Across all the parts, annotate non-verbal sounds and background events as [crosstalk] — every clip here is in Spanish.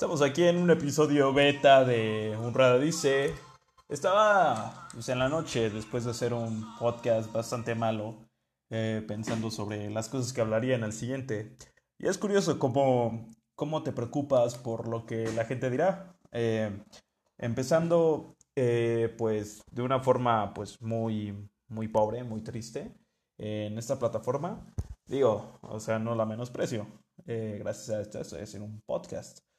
Estamos aquí en un episodio beta de Un Dice. Estaba pues, en la noche después de hacer un podcast bastante malo, eh, pensando sobre las cosas que hablaría en el siguiente. Y es curioso cómo, cómo te preocupas por lo que la gente dirá. Eh, empezando, eh, pues, de una forma, pues, muy, muy pobre, muy triste, en esta plataforma. Digo, o sea, no la menosprecio. gracias a esto estoy haciendo un podcast.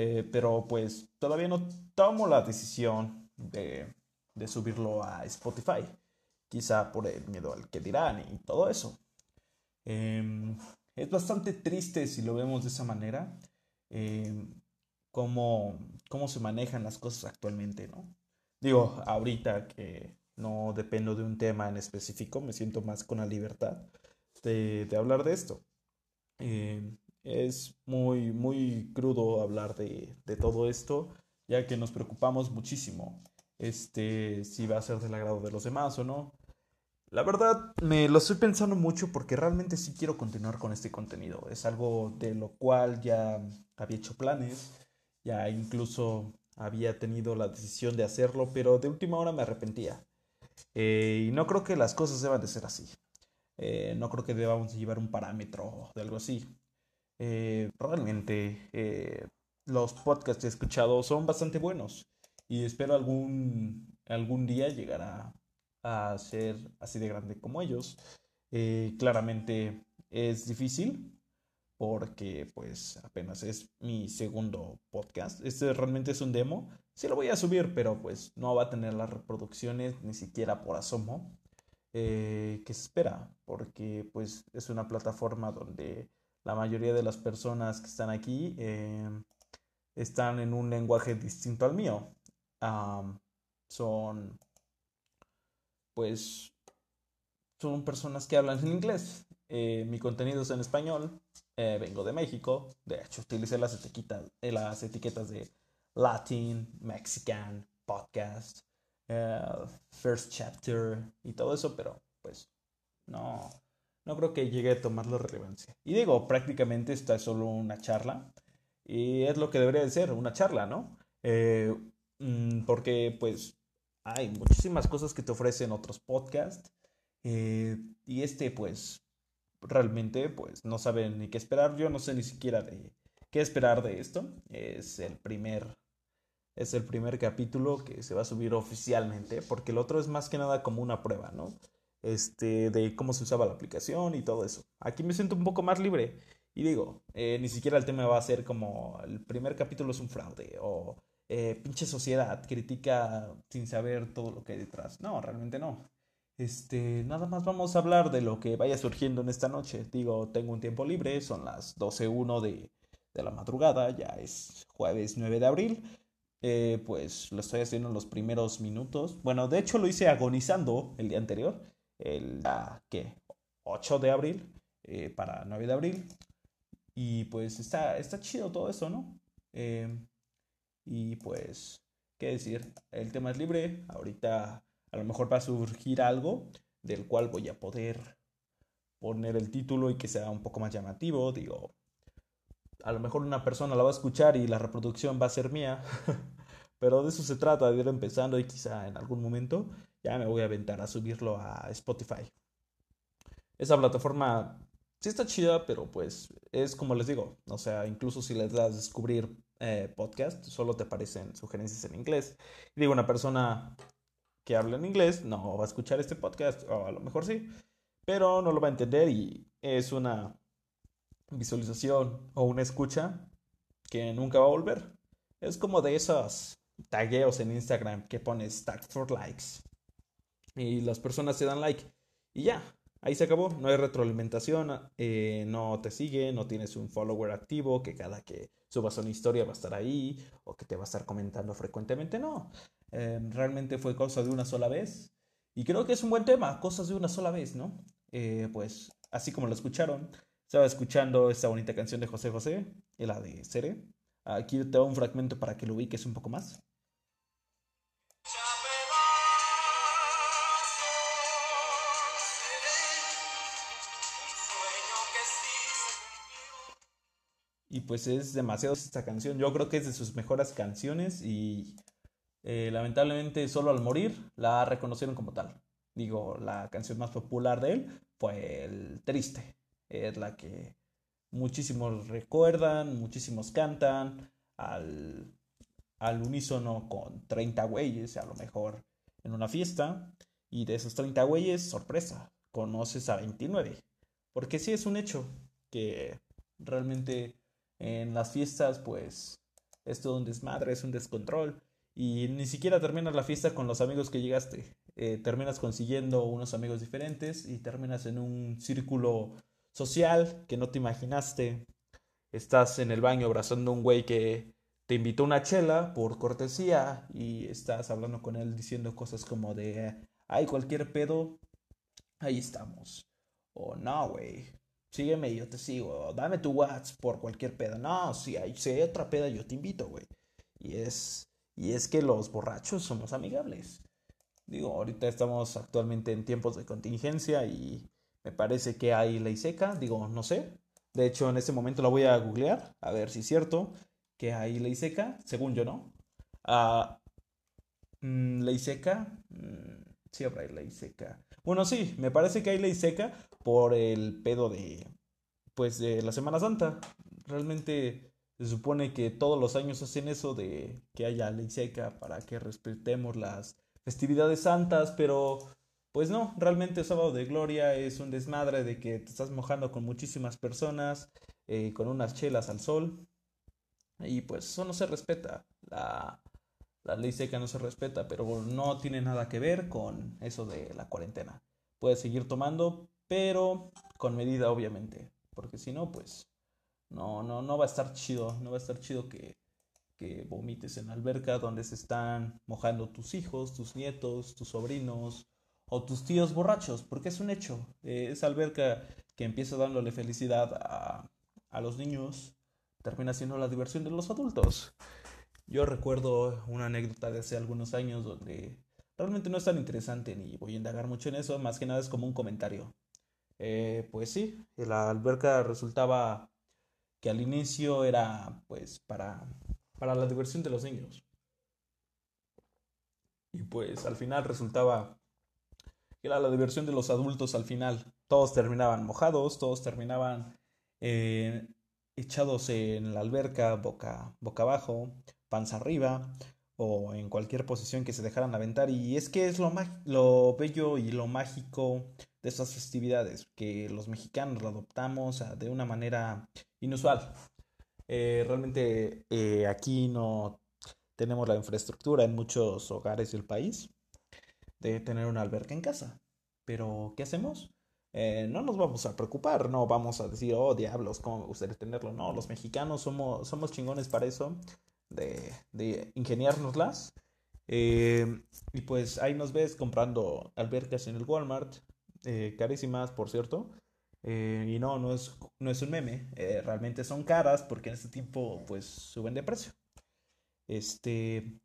Eh, pero pues todavía no tomo la decisión de, de, subirlo a Spotify. Quizá por el miedo al que dirán y todo eso. Em, es bastante triste si lo vemos de esa manera. Em, cómo, cómo se manejan las cosas actualmente, ¿no? Digo, ahorita que no dependo de un tema en específico, me siento más con la libertad de, de hablar de esto. Eh, es muy, muy crudo hablar de, de, todo esto, ya que nos preocupamos muchísimo este, si va a ser del agrado de los demás o no. La verdad, me lo estoy pensando mucho porque realmente sí quiero continuar con este contenido. Es algo de lo cual ya había hecho planes, ya incluso había tenido la decisión de hacerlo, pero de última hora me arrepentía. Eh, y no creo que las cosas deban de ser así. Eh, no creo que debamos llevar un parámetro de algo así. Eh, realmente eh, los podcasts que he escuchado son bastante buenos y espero algún, algún día llegar a, ser así de grande como ellos. Eh, claramente es difícil porque pues apenas es mi segundo podcast. Este realmente es un demo. Sí lo voy a subir, pero pues no va a tener las reproducciones ni siquiera por asomo que se espera, porque pues es una plataforma donde la mayoría de las personas que están aquí em, están en un lenguaje distinto al mío. son, pues, son personas que hablan en inglés. Eh, mi contenido es en español. Eh, vengo de México. De hecho, utilicé las etiquetas, eh, las etiquetas de Latin, Mexican, podcast, First Chapter y todo eso, pero pues no, no creo que llegue a tomarlo relevancia. Y digo, prácticamente esta es solo una charla. Y es lo que debería de ser, una charla, ¿no? Eh, mm, porque pues hay muchísimas cosas que te ofrecen otros podcasts. Eh, y este pues realmente pues no saben ni qué esperar. Yo no sé ni siquiera de qué esperar de esto. Es el primer es el primer capítulo que se va a subir oficialmente, porque el otro es más que nada como una prueba, ¿no? Este, de cómo se usaba la aplicación y todo eso. Aquí me siento un poco más libre y digo, eh, ni siquiera el tema va a ser como el primer capítulo es un fraude o eh, pinche sociedad critica sin saber todo lo que hay detrás. No, realmente no. Este, nada más vamos a hablar de lo que vaya surgiendo en esta noche. Digo, tengo un tiempo libre, son las 12.01 de, de la madrugada, ya es jueves 9 de abril. Eh, pues lo estoy haciendo en los primeros minutos. Bueno, de hecho lo hice agonizando el día anterior el ¿qué? 8 de abril eh, para 9 de abril. Y pues está, está chido todo eso, ¿no? Em, y pues, ¿qué decir? El tema es libre. Ahorita a lo mejor va a surgir algo del cual voy a poder poner el título y que sea un poco más llamativo. Digo, a lo mejor una persona la va a escuchar y la reproducción va a ser mía. [laughs] Pero de eso se trata, de ir empezando y quizá en algún momento ya me voy a aventar a subirlo a Spotify. Esa plataforma sí está chida, pero pues es como les digo, o sea, incluso si les das descubrir eh, podcast, solo te aparecen sugerencias en inglés. Digo, una persona que habla en inglés no va a escuchar este podcast, o a lo mejor sí, pero no lo va a entender y es una visualización o una escucha que nunca va a volver. Es como de esos tagueos en Instagram que pones tag for likes y las personas te dan like y ya, ahí se acabó, no hay retroalimentación, eh, no te sigue, no tienes un follower activo que cada que subas una historia va a estar ahí o que te va a estar comentando frecuentemente, no, em, realmente fue cosa de una sola vez y creo que es un buen tema, cosas de una sola vez, ¿no? Eh, pues así como lo escucharon, estaba escuchando esta bonita canción de José José, la de Cere. Aquí te doy un fragmento para que lo ubiques un poco más. Y pues es demasiado esta canción. Yo creo que es de sus mejores canciones y eh, lamentablemente solo al morir la reconocieron como tal. Digo, la canción más popular de él fue el Triste. Es la que muchísimos recuerdan, muchísimos cantan al, al unísono con 30 güeyes, a lo mejor en una fiesta. Y de esos 30 güeyes, sorpresa, conoces a 29. Porque sí es un hecho que realmente en las fiestas, pues, es todo un desmadre, es un descontrol. Y ni siquiera terminas la fiesta con los amigos que llegaste. Eh, terminas consiguiendo unos amigos diferentes y terminas en un círculo social que no te imaginaste. Estás en el baño abrazando a un güey que te invitó una chela por cortesía y estás hablando con él diciendo cosas como de, ay, cualquier pedo, ahí estamos. O no, güey, sígueme yo te sigo. dame tu WhatsApp por cualquier pedo. No, si hay, si otra peda, yo te invito, güey. Y es, y es que los borrachos somos amigables. Digo, ahorita estamos actualmente en tiempos de contingencia y me parece que hay ley seca, digo, no sé. De hecho, en este momento la voy a googlear, a ver si es cierto que hay ley seca, según yo, ¿no? Ah, mm, ley seca, mm, sí habrá ley seca. Bueno, sí, me parece que hay ley seca por el pedo de, pues, de la Semana Santa. Realmente se supone que todos los años hacen eso de que haya ley seca para que respetemos las festividades santas, pero pues no, realmente sábado de gloria es un desmadre de que te estás mojando con muchísimas personas, eh, con unas chelas al sol. Y pues eso no se respeta. La, la ley seca no se respeta, pero no tiene nada que ver con eso de la cuarentena. Puedes seguir tomando, pero con medida, obviamente. Porque si no, pues no, no, no va a estar chido. No va a estar chido que, que vomites en la alberca donde se están mojando tus hijos, tus nietos, tus sobrinos o tus tíos borrachos, porque es un hecho. Eh, esa alberca que empieza dándole felicidad a, a los niños termina siendo la diversión de los adultos. Yo recuerdo una anécdota de hace algunos años donde realmente no es tan interesante ni voy a indagar mucho en eso, más que nada es como un comentario. Eh, pues sí, la alberca resultaba que al inicio era pues para, para la diversión de los niños. Y pues al final resultaba que era la diversión de los adultos al final. Todos terminaban mojados, todos terminaban eh, echados en la alberca, boca, boca abajo, panza arriba, o en cualquier posición que se dejaran aventar. Y es que es lo, lo bello y lo mágico de estas festividades, que los mexicanos lo adoptamos de una manera inusual. Eh, realmente eh, aquí no tenemos la infraestructura en muchos hogares del país de tener una alberca en casa. Pero, ¿qué hacemos? Eh, no nos vamos a preocupar, no vamos a decir, oh diablos, cómo me gustaría tenerlo. No, los mexicanos somos, somos chingones para eso, de, de ingeniárnoslas. Eh, y pues ahí nos ves comprando albercas en el Walmart, eh, carísimas, por cierto. y no, no es, no es un meme, realmente son caras porque en este tiempo pues suben de precio. Este,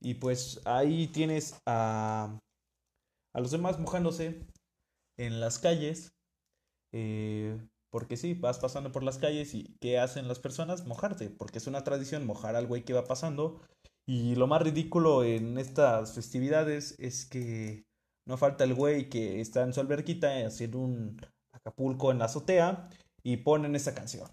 y pues ahí tienes a a los demás mojándose en las calles. Eh, porque sí, vas pasando por las calles y ¿qué hacen las personas? Mojarte, porque es una tradición mojar al güey que va pasando. Y lo más ridículo en estas festividades es que no falta el güey que está en su alberquita haciendo un Acapulco en la azotea y ponen esa canción.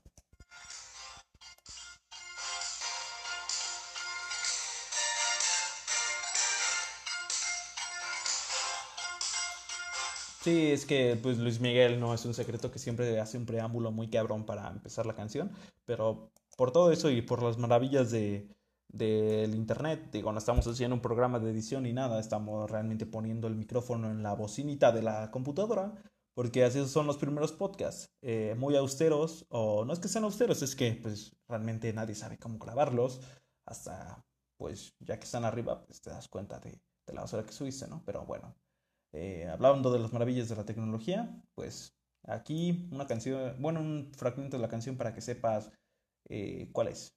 Sí, es que pues Luis Miguel no es un secreto que siempre hace un preámbulo muy cabrón para empezar la canción, pero por todo eso y por las maravillas de del internet, digo, no estamos haciendo un programa de edición ni nada, estamos realmente poniendo el micrófono en la bocinita de la computadora, porque así son los primeros podcasts, eh, muy austeros, o no es que sean austeros, es que pues realmente nadie sabe cómo grabarlos, hasta pues ya que están arriba, pues te das cuenta de, de la basura que subiste, ¿no? Pero bueno, eh, hablando de las maravillas de la tecnología, pues aquí una canción, bueno, un fragmento de la canción para que sepas eh, cuál es.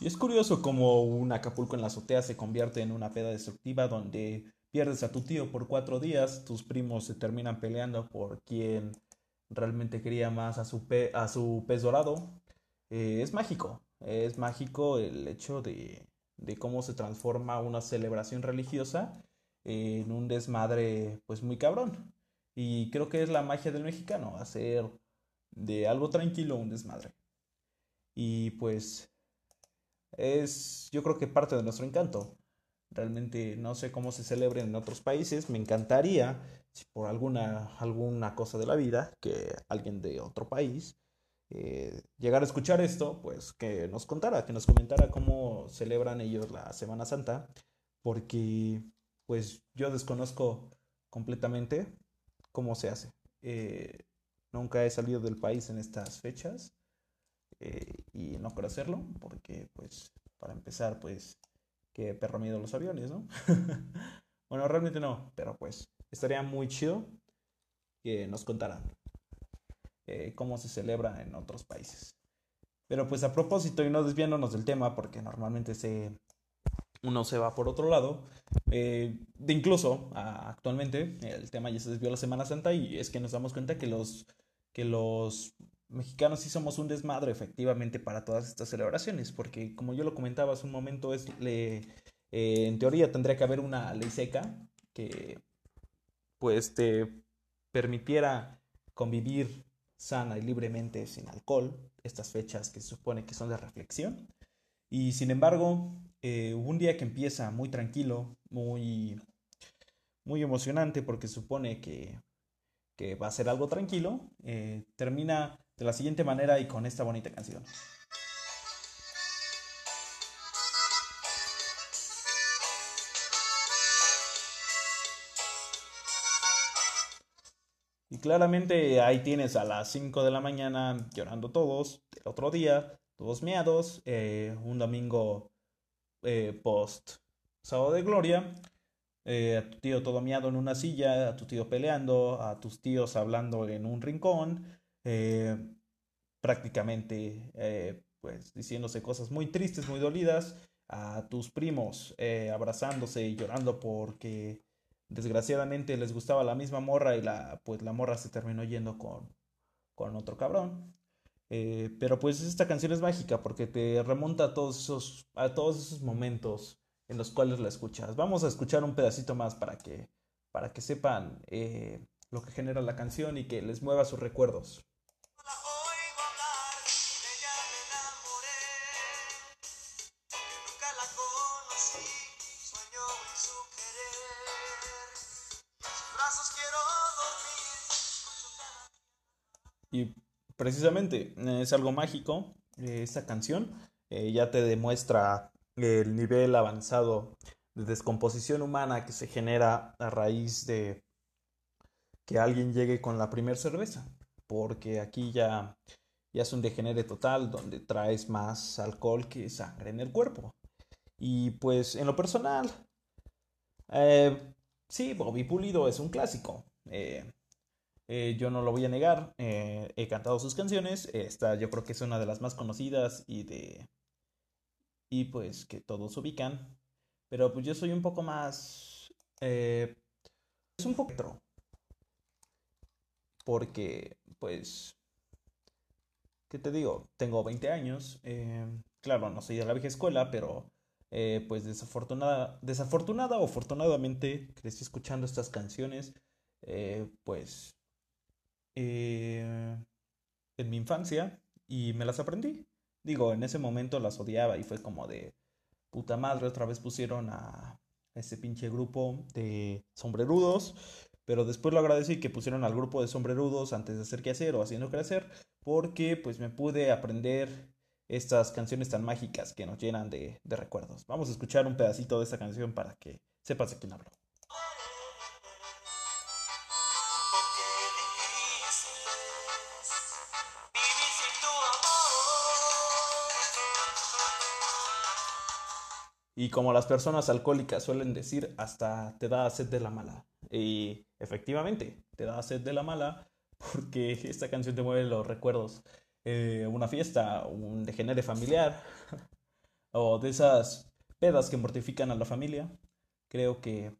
Y es curioso cómo un Acapulco en la azotea se convierte en una peda destructiva donde pierdes a tu tío por cuatro días, tus primos se terminan peleando por quién realmente quería más a su, a su pez dorado. Eh, es mágico, es mágico el hecho de, de cómo se transforma una celebración religiosa en un desmadre pues muy cabrón. Y creo que es la magia del mexicano, hacer de algo tranquilo un desmadre. Y pues es yo creo que parte de nuestro encanto. Realmente no sé cómo se celebren en otros países. Me encantaría, por alguna, alguna cosa de la vida, que alguien de otro país eh, llegara a escuchar esto, pues que nos contara, que nos comentara cómo celebran ellos la Semana Santa. Porque pues yo desconozco completamente cómo se hace. Eh, nunca he salido del país en estas fechas eh, y no quiero hacerlo porque pues para empezar pues que perro miedo los aviones, ¿no? [laughs] bueno, realmente no, pero pues estaría muy chido que nos contaran eh, cómo se celebra en otros países. Pero pues a propósito y no desviándonos del tema porque normalmente se uno se va por otro lado. Eh, de incluso actualmente el tema ya se desvió la Semana Santa y es que nos damos cuenta que los que los mexicanos sí somos un desmadre efectivamente para todas estas celebraciones, porque como yo lo comentaba hace un momento, es, le, eh, en teoría tendría que haber una ley seca que pues te permitiera convivir sana y libremente sin alcohol, estas fechas que se supone que son de reflexión. Y sin embargo, eh, un día que empieza muy tranquilo, muy, muy emocionante, porque supone que, que va a ser algo tranquilo, eh, termina de la siguiente manera y con esta bonita canción. Y claramente ahí tienes a las 5 de la mañana llorando todos, el otro día, todos meados, eh, un domingo eh, post sábado de gloria, eh, a tu tío todo miado en una silla, a tu tío peleando, a tus tíos hablando en un rincón, eh, prácticamente pues diciéndose cosas muy tristes, muy dolidas, a tus primos abrazándose y llorando porque desgraciadamente les gustaba la misma morra y la pues la morra se terminó yendo con, con otro cabrón. pero pues esta canción es mágica porque te remonta a todos esos, a todos esos momentos en los cuales la escuchas. Vamos a escuchar un pedacito más para que, para que sepan lo que genera la canción y que les mueva sus recuerdos. Y precisamente es algo mágico eh, esta canción. Eh, ya te demuestra el nivel avanzado de descomposición humana que se genera a raíz de que alguien llegue con la primera cerveza. Porque aquí ya, ya es un degenere total donde traes más alcohol que sangre en el cuerpo. Y pues en lo personal, eh, sí, Bobby Pulido es un clásico. Eh, eh, yo no lo voy a negar, eh, he cantado sus canciones, esta yo creo que es una de las más conocidas y de... y pues que todos ubican, pero pues yo soy un poco más... Eh, es un poco retro, porque pues... ¿Qué te digo? Tengo 20 años, claro, no soy de la vieja escuela, pero pues desafortunada, desafortunada o afortunadamente crecí escuchando estas canciones, pues eh, en mi infancia y me las aprendí. Digo, en ese momento las odiaba y fue como de puta madre, otra vez pusieron a ese pinche grupo de sombrerudos, pero después lo agradecí que pusieron al grupo de sombrerudos antes de hacer qué hacer o haciendo hacer, porque pues me pude aprender estas canciones tan mágicas que nos llenan de, de recuerdos. Vamos a escuchar un pedacito de esta canción para que sepas de quién hablo. Y como las personas alcohólicas suelen decir, hasta te da sed de la mala. Y efectivamente, te da sed de la mala porque esta canción te mueve los recuerdos. Eh, una fiesta, un degenere familiar, [laughs] o de esas pedas que mortifican a la familia. Creo que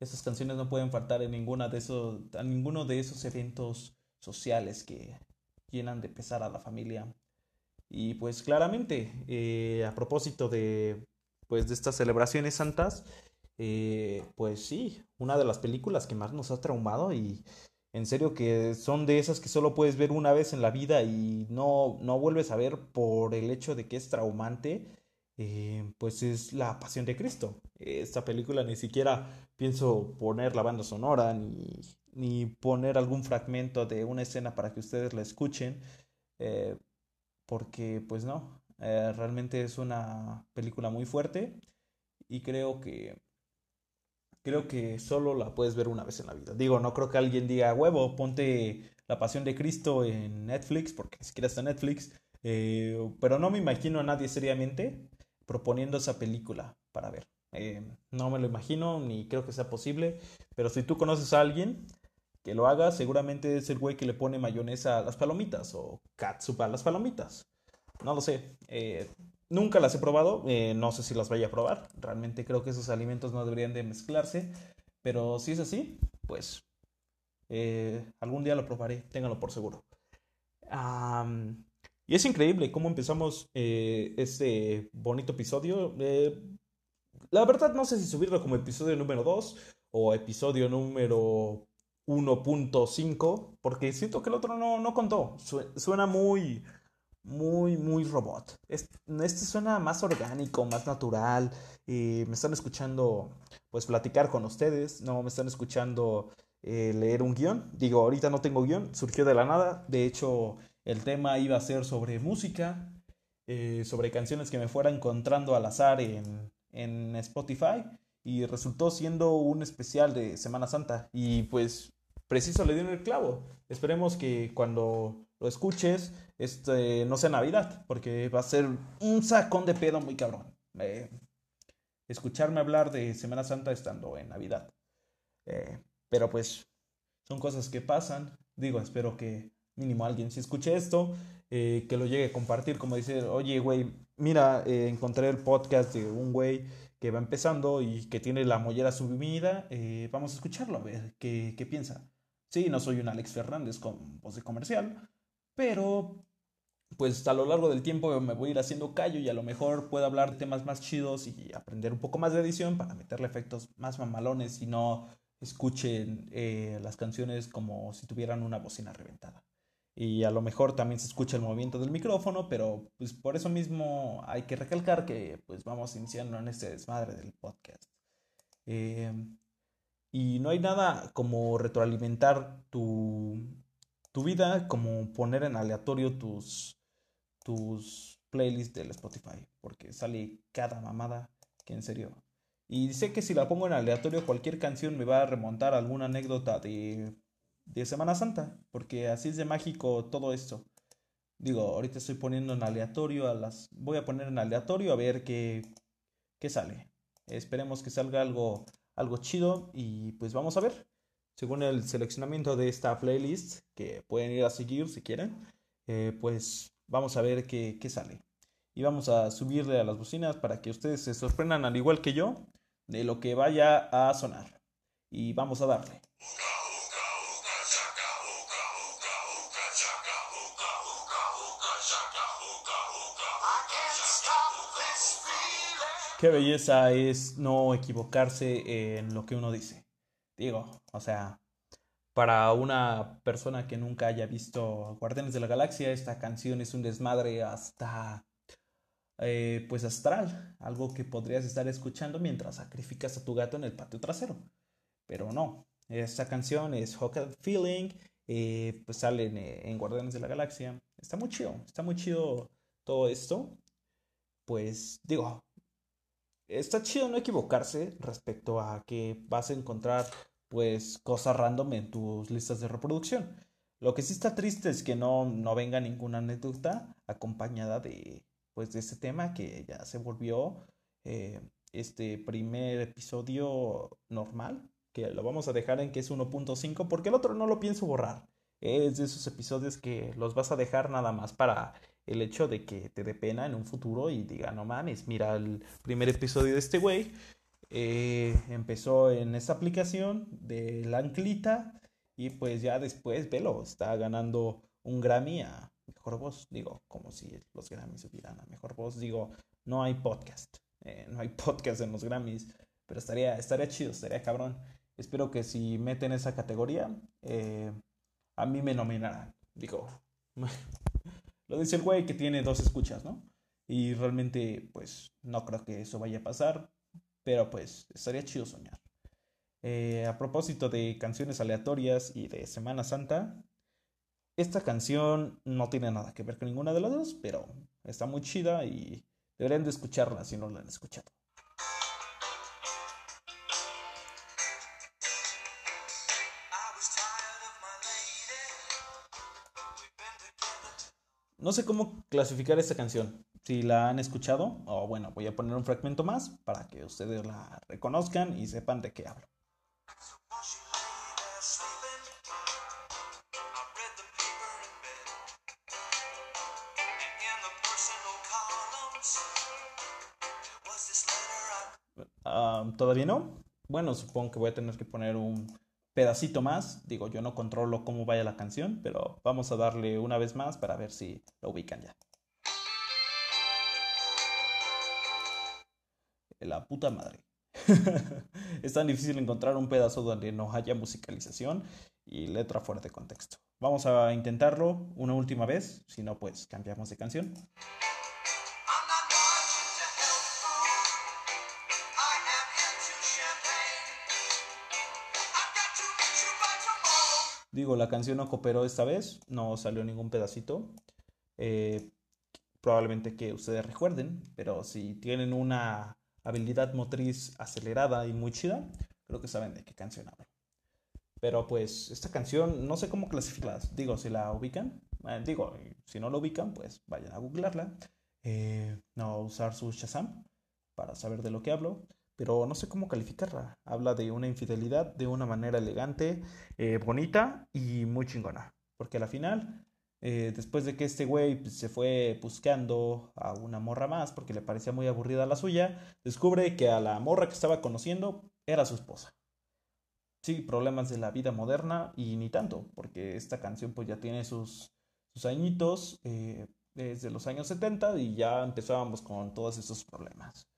esas canciones no pueden faltar en ninguna de esos, a ninguno de esos eventos sociales que llenan de pesar a la familia. Y pues claramente, eh, a propósito de, pues, de estas celebraciones santas, eh, pues sí, una de las películas que más nos ha traumado y en serio que son de esas que solo puedes ver una vez en la vida y no, no vuelves a ver por el hecho de que es traumante, eh, pues es La Pasión de Cristo. Esta película ni siquiera pienso poner la banda sonora ni, ni poner algún fragmento de una escena para que ustedes la escuchen, eh, porque pues no, eh, realmente es una película muy fuerte y creo que creo que solo la puedes ver una vez en la vida. Digo, no creo que alguien diga, huevo, ponte La Pasión de Cristo en Netflix, porque ni siquiera está en Netflix, eh, pero no me imagino a nadie seriamente proponiendo esa película para ver. Eh, no me lo imagino, ni creo que sea posible, pero si tú conoces a alguien que lo haga, seguramente es el güey que le pone mayonesa a las palomitas o catsup a las palomitas. No lo sé. Eh, nunca las he probado, eh, no sé si las vaya a probar. Realmente creo que esos alimentos no deberían de mezclarse, pero si es así, pues algún día lo probaré, ténganlo por seguro. y es increíble cómo empezamos este bonito episodio. La verdad no sé si subirlo como episodio número 2 o episodio número 1.5, porque siento que el otro no, no contó. Suena muy, muy, muy robot. Este, suena más orgánico, más natural. Y me están escuchando, pues, platicar con ustedes. No me están escuchando eh, leer un guion. Digo, ahorita no tengo guion, surgió de la nada. De hecho, el tema iba a ser sobre música, eh, sobre canciones que me fuera encontrando al azar en, en Spotify y resultó siendo un especial de Semana Santa y pues preciso le dieron el clavo. Esperemos que cuando lo escuches este no sea Navidad porque va a ser un sacón de pedo muy cabrón. Eh, escucharme hablar de Semana Santa estando en Navidad. Eh, pero pues son cosas que pasan. Digo, espero que mínimo alguien si escuche esto, eh, que lo llegue a compartir, como dice, oye, güey, mira, encontré el podcast de un güey que va empezando y que tiene la mollera subida, vamos a escucharlo, a ver qué, qué piensa. Sí, no soy un Alex Fernández con voz de comercial, pero pues a lo largo del tiempo me voy a ir haciendo callo y a lo mejor puedo hablar de temas más chidos y aprender un poco más de edición para meterle efectos más mamalones y no escuchen eh, las canciones como si tuvieran una bocina reventada y a lo mejor también se escucha el movimiento del micrófono, pero pues por eso mismo hay que recalcar que pues vamos iniciando en este desmadre del podcast. Em, y no hay nada como retroalimentar tu, tu vida, como poner en aleatorio tus, tus playlists del Spotify, porque sale cada mamada que en serio. Y sé que si la pongo en aleatorio cualquier canción me va a remontar alguna anécdota de de Semana Santa, porque así es de mágico todo esto. Digo, ahorita estoy poniendo en aleatorio a las... Voy a poner en aleatorio a ver qué, qué sale. Esperemos que salga algo, algo chido y pues vamos a ver. Según el seleccionamiento de esta playlist, que pueden ir a seguir si quieren, eh, pues vamos a ver qué, qué sale. Y vamos a subirle a las bocinas para que ustedes se sorprendan al igual que yo de lo que vaya a sonar. Y vamos a darle. Qué belleza es no equivocarse en lo que uno dice. Digo, o sea, para una persona que nunca haya visto Guardianes de la Galaxia, esta canción es un desmadre hasta, eh, pues astral, algo que podrías estar escuchando mientras sacrificas a tu gato en el patio trasero. Pero no, esta canción es Hockey Feeling, eh, pues sale en, en Guardianes de la Galaxia. Está muy chido, está muy chido todo esto. Pues digo, está chido no equivocarse respecto a que vas a encontrar pues cosas random en tus listas de reproducción. Lo que sí está triste es que no, no venga ninguna anécdota acompañada de pues de este tema que ya se volvió eh, este primer episodio normal, que lo vamos a dejar en que es 1.5 porque el otro no lo pienso borrar. Es de esos episodios que los vas a dejar nada más para el hecho de que te dé pena en un futuro y diga, no mames, mira el primer episodio de este güey, eh, empezó en esa aplicación de la anclita y pues ya después, velo, está ganando un Grammy a mejor voz, digo, como si los Grammys subieran a mejor voz, digo, no hay podcast, eh, no hay [laughs] podcast en los Grammys, pero estaría, estaría chido, estaría cabrón. Espero que si meten esa categoría, eh, a mí me nominarán. Digo, [laughs] lo dice el güey que tiene dos escuchas, ¿no? Y realmente, pues, no creo que eso vaya a pasar, pero pues, estaría chido soñar. Eh, a propósito de canciones aleatorias y de Semana Santa, esta canción no tiene nada que ver con ninguna de las dos, pero está muy chida y deberían de escucharla si no la han escuchado. No sé cómo clasificar esta canción. Si la han escuchado, o bueno, voy a poner un fragmento más para que ustedes la reconozcan y sepan de qué hablo. ¿Todavía no? Bueno, supongo que voy a tener que poner un pedacito más. Digo, yo no controlo cómo vaya la canción, pero vamos a darle una vez más para ver si lo ubican ya. La puta madre. [laughs] es tan difícil encontrar un pedazo donde no haya musicalización y letra fuera de contexto. Vamos a intentarlo una última vez, si no, pues cambiamos de canción. Digo, la canción no cooperó esta vez, no salió ningún pedacito. Eh, probablemente que ustedes recuerden, pero si tienen una habilidad motriz acelerada y muy chida, creo que saben de qué canción hablo. Pero pues esta canción no sé cómo clasificarla. Digo, si la ubican, eh, digo, si no la ubican, pues vayan a googlarla. Eh, no usar su Shazam para saber de lo que hablo pero no sé cómo calificarla. Habla de una infidelidad de una manera elegante, eh, bonita y muy chingona. Porque a la final, eh, después de que este güey pues, se fue buscando a una morra más porque le parecía muy aburrida la suya, descubre que a la morra que estaba conociendo era su esposa. Sí, problemas de la vida moderna y ni tanto, porque esta canción pues ya tiene sus, añitos, eh, desde los años 70 y ya empezábamos con todos esos problemas.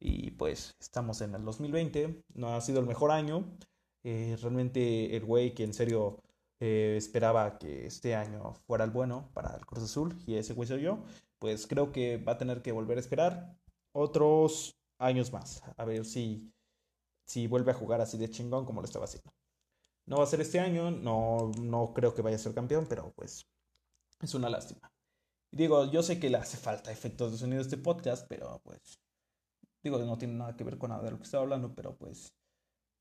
Y pues estamos en el 2020, no ha sido el mejor año. Eh, realmente el güey que en serio eh, esperaba que este año fuera el bueno para el Cruz Azul, y ese güey soy yo, pues creo que va a tener que volver a esperar otros años más. A ver si, si vuelve a jugar así de chingón como lo estaba haciendo. No va a ser este año, no, no creo que vaya a ser campeón, pero pues es una lástima. Digo, yo sé que le hace falta efectos de sonido a este podcast, pero pues Digo, no tiene nada que ver con nada de lo que estaba hablando, pero pues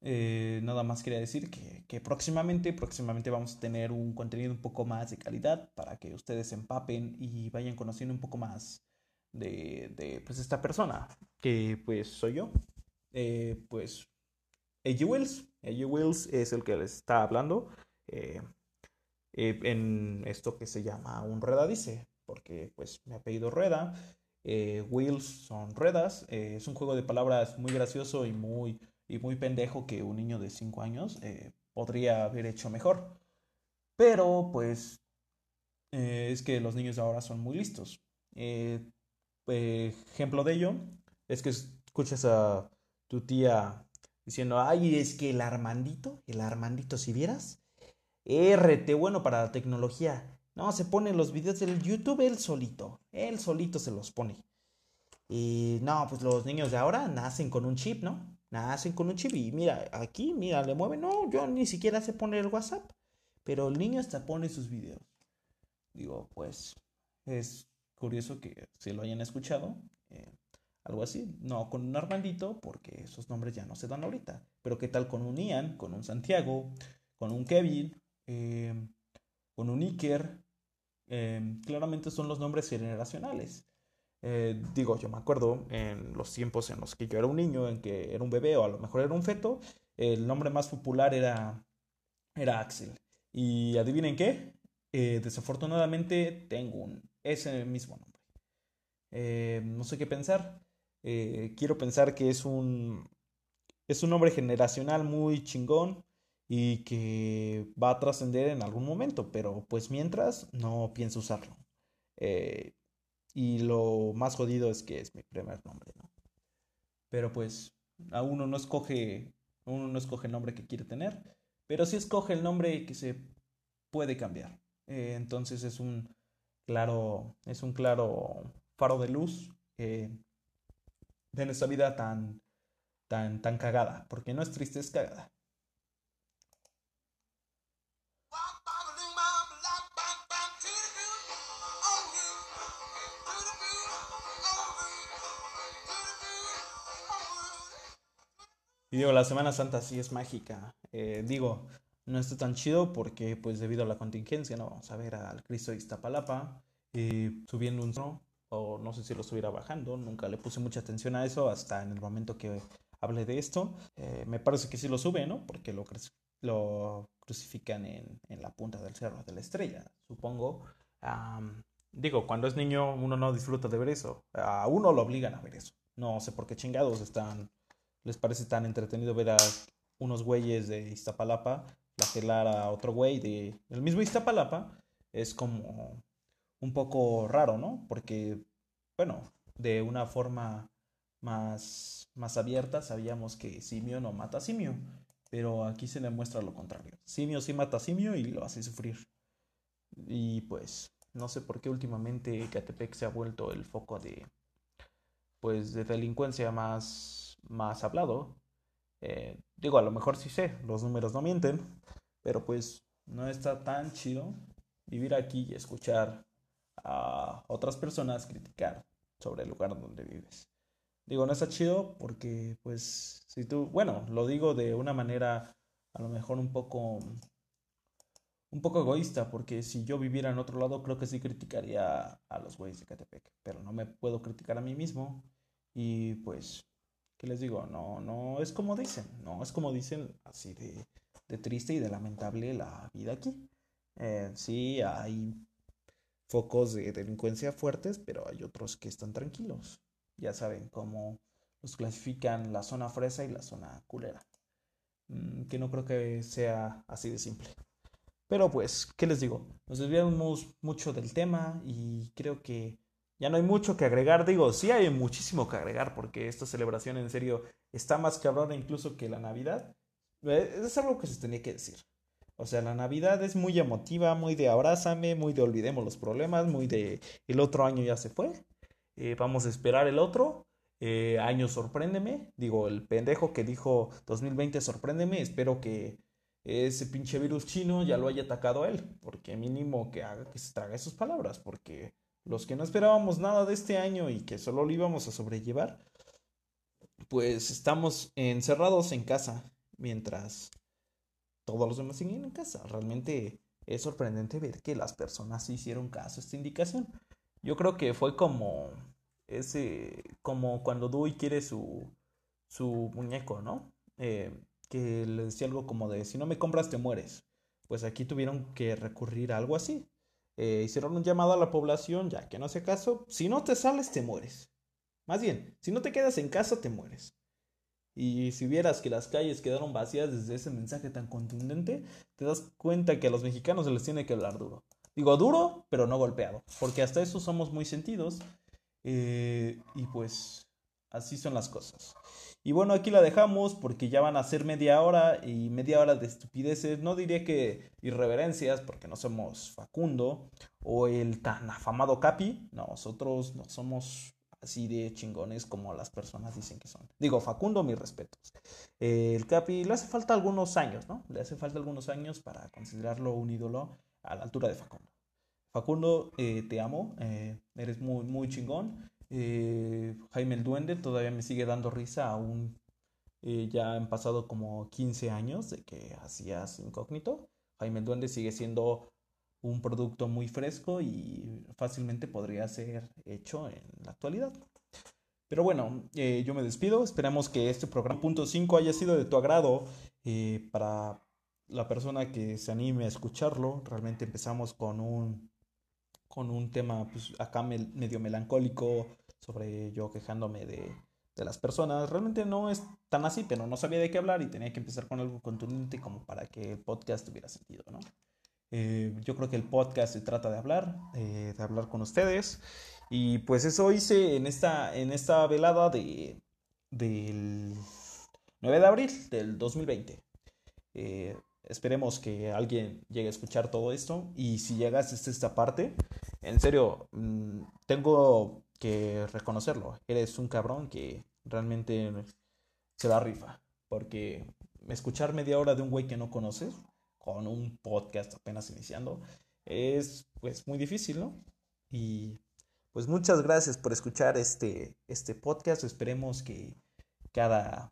eh, nada más quería decir que, que, próximamente, próximamente vamos a tener un contenido un poco más de calidad para que ustedes se empapen y vayan conociendo un poco más de, de pues esta persona, que pues soy yo. Eh, pues AJ Wills, AJ Wills es el que les está hablando eh, en esto que se llama un redadice, porque pues me ha pedido rueda eh, wheels son ruedas. Eh, es un juego de palabras muy gracioso y muy, y muy pendejo que un niño de 5 años eh, podría haber hecho mejor. Pero pues es que los niños de ahora son muy listos. ejemplo de ello es que escuchas a tu tía diciendo, ay, es que el Armandito, el Armandito, si vieras, RT bueno para la tecnología. No, se pone los videos del YouTube él solito. Él solito se los pone. Y no, pues los niños de ahora nacen con un chip, ¿no? Nacen con un chip y mira, aquí, mira, le mueven. No, yo ni siquiera sé poner el WhatsApp. Pero el niño hasta pone sus videos. Digo, pues es curioso que se lo hayan escuchado. Eh, algo así. No con un Armandito, porque esos nombres ya no se dan ahorita. Pero qué tal con un Ian, con un Santiago, con un Kevin, eh, con un Iker, Em, claramente son los nombres generacionales. Eh, digo, yo me acuerdo en los tiempos en los que yo era un niño, en que era un bebé o a lo mejor era un feto, el nombre más popular era, era Axel. Y adivinen qué, eh, desafortunadamente tengo un, ese mismo nombre. Eh, no sé qué pensar. Quiero pensar que es un, es un nombre generacional muy chingón y que va a trascender en algún momento, pero pues mientras no pienso usarlo. y lo más jodido es que es mi primer nombre, ¿no? Pero pues a uno no escoge, uno no escoge el nombre que quiere tener, pero sí escoge el nombre que se puede cambiar. Eh, entonces es un claro, es un claro faro de luz eh, de nuestra vida tan, tan, tan cagada, porque no es triste, es cagada. Y digo, la Semana Santa sí es mágica. Eh, digo, no está tan chido porque pues debido a la contingencia no vamos a ver al Cristo de Iztapalapa eh, subiendo un trono o no sé si lo estuviera bajando, nunca le puse mucha atención a eso hasta en el momento que hablé de esto. Eh, me parece que sí lo sube, ¿no? Porque lo, lo crucifican en, en, la punta del cerro de la estrella, supongo. digo, cuando es niño uno no disfruta de ver eso, a uno lo obligan a ver eso. No sé por qué chingados están, les parece tan entretenido ver a unos güeyes de Iztapalapa flagelar a otro güey de el mismo Iztapalapa es como un poco raro, ¿no? Porque, bueno, de una forma más, más abierta sabíamos que simio no mata simio, pero aquí se demuestra lo contrario. Simio sí mata simio y lo hace sufrir. Y pues, no sé por qué últimamente Catepec se ha vuelto el foco de, pues, de delincuencia más, más hablado. Eh, digo, a lo mejor sí sé, los números no mienten, pero pues no está tan chido vivir aquí y escuchar a otras personas criticar sobre el lugar donde vives. Digo, no está chido porque pues si tú, bueno, lo digo de una manera a lo mejor un poco un poco egoísta, porque si yo viviera en otro lado, creo que sí criticaría a los güeyes de Catepec, pero no me puedo criticar a mí mismo. Y pues, ¿qué les digo? No, no es como dicen, no es como dicen así de, de triste y de lamentable la vida aquí. Eh, sí, hay focos de delincuencia fuertes, pero hay otros que están tranquilos. Ya saben cómo los clasifican la zona fresa y la zona culera. Mm, que no creo que sea así de simple. Pero pues, ¿qué les digo? Nos desviamos mucho del tema y creo que ya no hay mucho que agregar. Digo, sí hay muchísimo que agregar porque esta celebración en serio está más cabrona incluso que la Navidad. Eh, es algo que se tenía que decir. O sea, la Navidad es muy emotiva, muy de abrázame, muy de olvidemos los problemas, muy de el otro año ya se fue. Eh, vamos a esperar el otro. Eh, año sorpréndeme. Digo, el pendejo que dijo 2020 sorpréndeme. Espero que ese pinche virus chino ya lo haya atacado a él. Porque mínimo que haga que se trague sus palabras. Porque los que no esperábamos nada de este año y que solo lo íbamos a sobrellevar, pues estamos encerrados en casa mientras todos los demás siguen en casa. Realmente es sorprendente ver que las personas hicieron caso a esta indicación. Yo creo que fue como ese, como cuando Dewey quiere su, su muñeco, ¿no? Eh, que le decía algo como de, si no me compras te mueres. Pues aquí tuvieron que recurrir a algo así. Eh, hicieron un llamado a la población, ya que no hace caso, si no te sales te mueres. Más bien, si no te quedas en casa te mueres. Y si vieras que las calles quedaron vacías desde ese mensaje tan contundente, te das cuenta que a los mexicanos se les tiene que hablar duro. Digo duro, pero no golpeado, porque hasta eso somos muy sentidos. Eh, y pues así son las cosas. Y bueno, aquí la dejamos porque ya van a ser media hora y media hora de estupideces. No diría que irreverencias, porque no somos Facundo o el tan afamado Capi. Nosotros no somos así de chingones como las personas dicen que son. Digo, Facundo, mis respetos. El Capi le hace falta algunos años, ¿no? Le hace falta algunos años para considerarlo un ídolo a la altura de Facundo. Facundo, eh, te amo, eh, eres muy, muy chingón. Jaime el Duende todavía me sigue dando risa, aún ya han pasado como 15 años de que hacías incógnito. Jaime el Duende sigue siendo un producto muy fresco y fácilmente podría ser hecho en la actualidad. Pero bueno, eh, yo me despido. Esperamos que este programa punto 5 haya sido de tu agrado eh, para la persona que se anime a escucharlo. Realmente empezamos con un, con un tema pues, acá medio melancólico sobre yo quejándome de, de las personas. Realmente no es tan así, pero no sabía de qué hablar y tenía que empezar con algo contundente como para que el podcast tuviera sentido, ¿no? Eh, yo creo que el podcast se trata de hablar, eh, de hablar con ustedes. Y pues eso hice en esta, en esta velada de, del 9 de abril del 2020. Eh, esperemos que alguien llegue a escuchar todo esto. Y si llegas hasta esta parte, en serio, mm, tengo que reconocerlo. Eres un cabrón que realmente se da rifa. Porque escuchar media hora de un güey que no conoces con un podcast apenas iniciando, es pues muy difícil, ¿no? Y pues muchas gracias por escuchar este, este podcast. Esperemos que cada,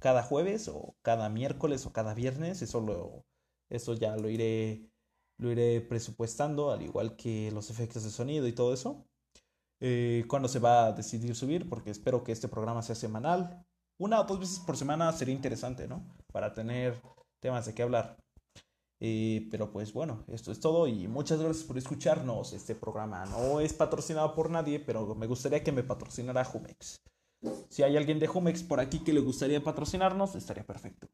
cada jueves o cada miércoles o cada viernes, eso, lo, eso ya lo iré, lo iré presupuestando, al igual que los efectos de sonido y todo eso. Eh, cuando se va a decidir subir, porque espero que este programa sea semanal. Una o dos veces por semana sería interesante, ¿no? Para tener temas de qué hablar. Eh, pero pues bueno, esto es todo y muchas gracias por escucharnos. Este programa no es patrocinado por nadie, pero me gustaría que me patrocinara Humex. Si hay alguien de Humex por aquí que le gustaría patrocinarnos, estaría perfecto.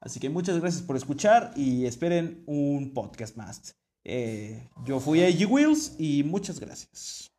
Así que muchas gracias por escuchar y esperen un podcast más. Eh, yo fui a Wheels y muchas gracias.